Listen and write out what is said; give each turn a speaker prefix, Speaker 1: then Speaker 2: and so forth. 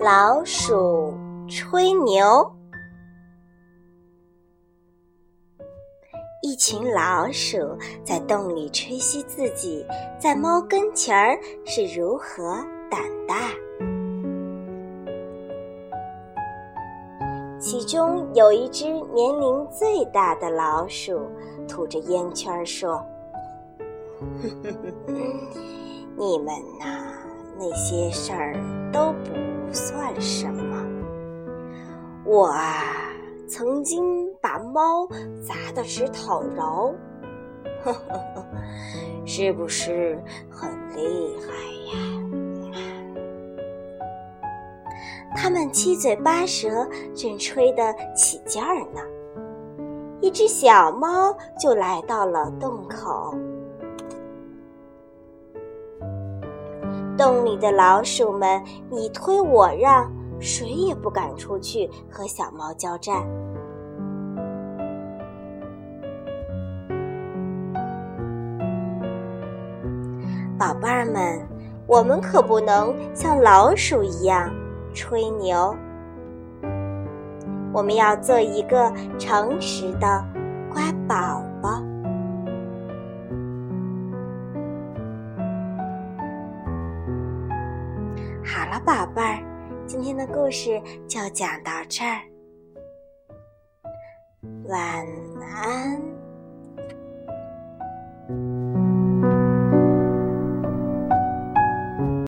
Speaker 1: 老鼠吹牛。一群老鼠在洞里吹嘘自己在猫跟前儿是如何胆大。其中有一只年龄最大的老鼠吐着烟圈说 你们呐，那些事儿都不算什么。我啊，曾经把猫砸得直讨饶，呵呵呵，是不是很厉害呀？”他们七嘴八舌，正吹得起劲儿呢。一只小猫就来到了洞口。洞里的老鼠们你推我让，谁也不敢出去和小猫交战。宝贝儿们，我们可不能像老鼠一样。吹牛，我们要做一个诚实的乖宝。好了，宝贝儿，今天的故事就讲到这儿，晚安。